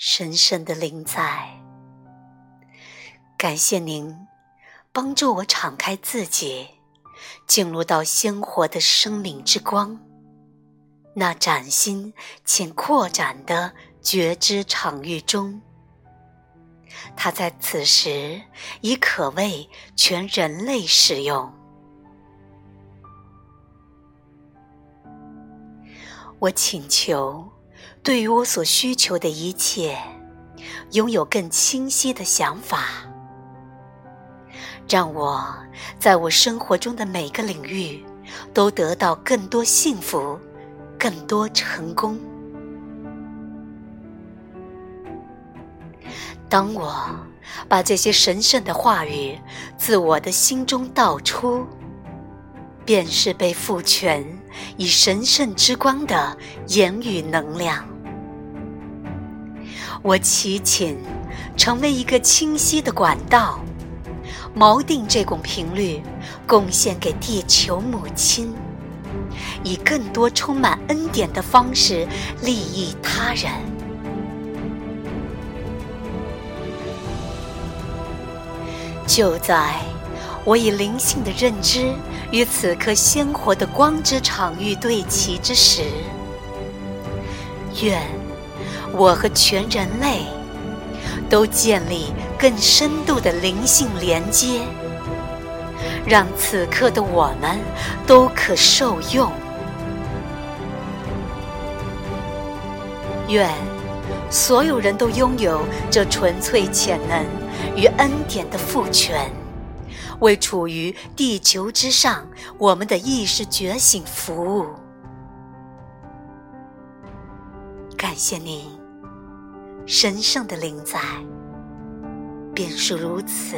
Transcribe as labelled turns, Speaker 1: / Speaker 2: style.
Speaker 1: 神圣的灵在，感谢您帮助我敞开自己，进入到鲜活的生命之光，那崭新且扩展的觉知场域中。它在此时已可为全人类使用。我请求，对于我所需求的一切，拥有更清晰的想法，让我在我生活中的每个领域都得到更多幸福，更多成功。当我把这些神圣的话语自我的心中道出。便是被赋权以神圣之光的言语能量。我祈请成为一个清晰的管道，锚定这种频率，贡献给地球母亲，以更多充满恩典的方式利益他人。就在。我以灵性的认知与此刻鲜活的光之场域对齐之时，愿我和全人类都建立更深度的灵性连接，让此刻的我们都可受用。愿所有人都拥有这纯粹潜能与恩典的赋权。为处于地球之上，我们的意识觉醒服务。感谢您，神圣的灵在，便是如此。